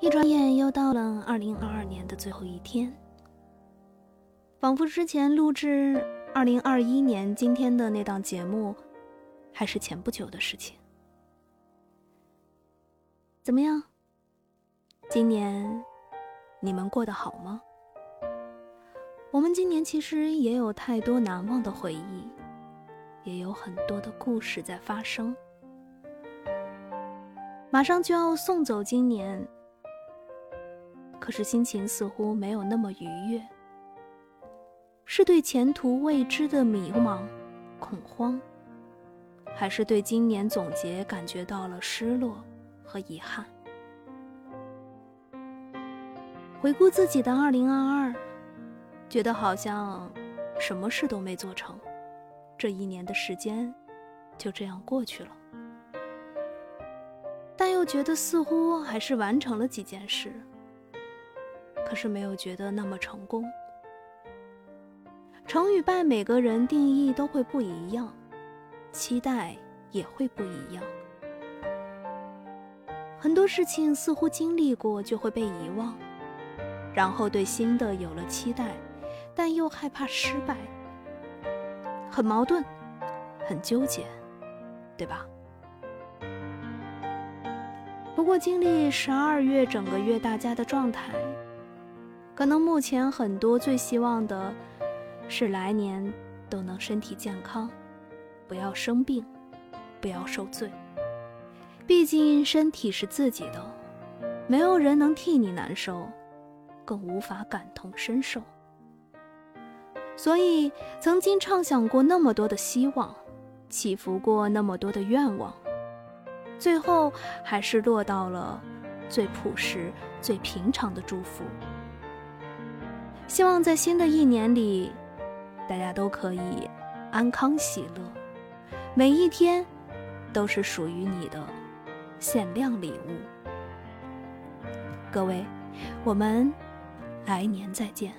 一转眼又到了二零二二年的最后一天，仿佛之前录制二零二一年今天的那档节目，还是前不久的事情。怎么样？今年你们过得好吗？我们今年其实也有太多难忘的回忆，也有很多的故事在发生。马上就要送走今年，可是心情似乎没有那么愉悦。是对前途未知的迷茫、恐慌，还是对今年总结感觉到了失落和遗憾？回顾自己的二零二二，觉得好像什么事都没做成，这一年的时间就这样过去了。但又觉得似乎还是完成了几件事，可是没有觉得那么成功。成与败，每个人定义都会不一样，期待也会不一样。很多事情似乎经历过就会被遗忘，然后对新的有了期待，但又害怕失败，很矛盾，很纠结，对吧？不过，经历十二月整个月大家的状态，可能目前很多最希望的是来年都能身体健康，不要生病，不要受罪。毕竟身体是自己的，没有人能替你难受，更无法感同身受。所以，曾经畅想过那么多的希望，祈福过那么多的愿望。最后还是落到了最朴实、最平常的祝福。希望在新的一年里，大家都可以安康喜乐，每一天都是属于你的限量礼物。各位，我们来年再见。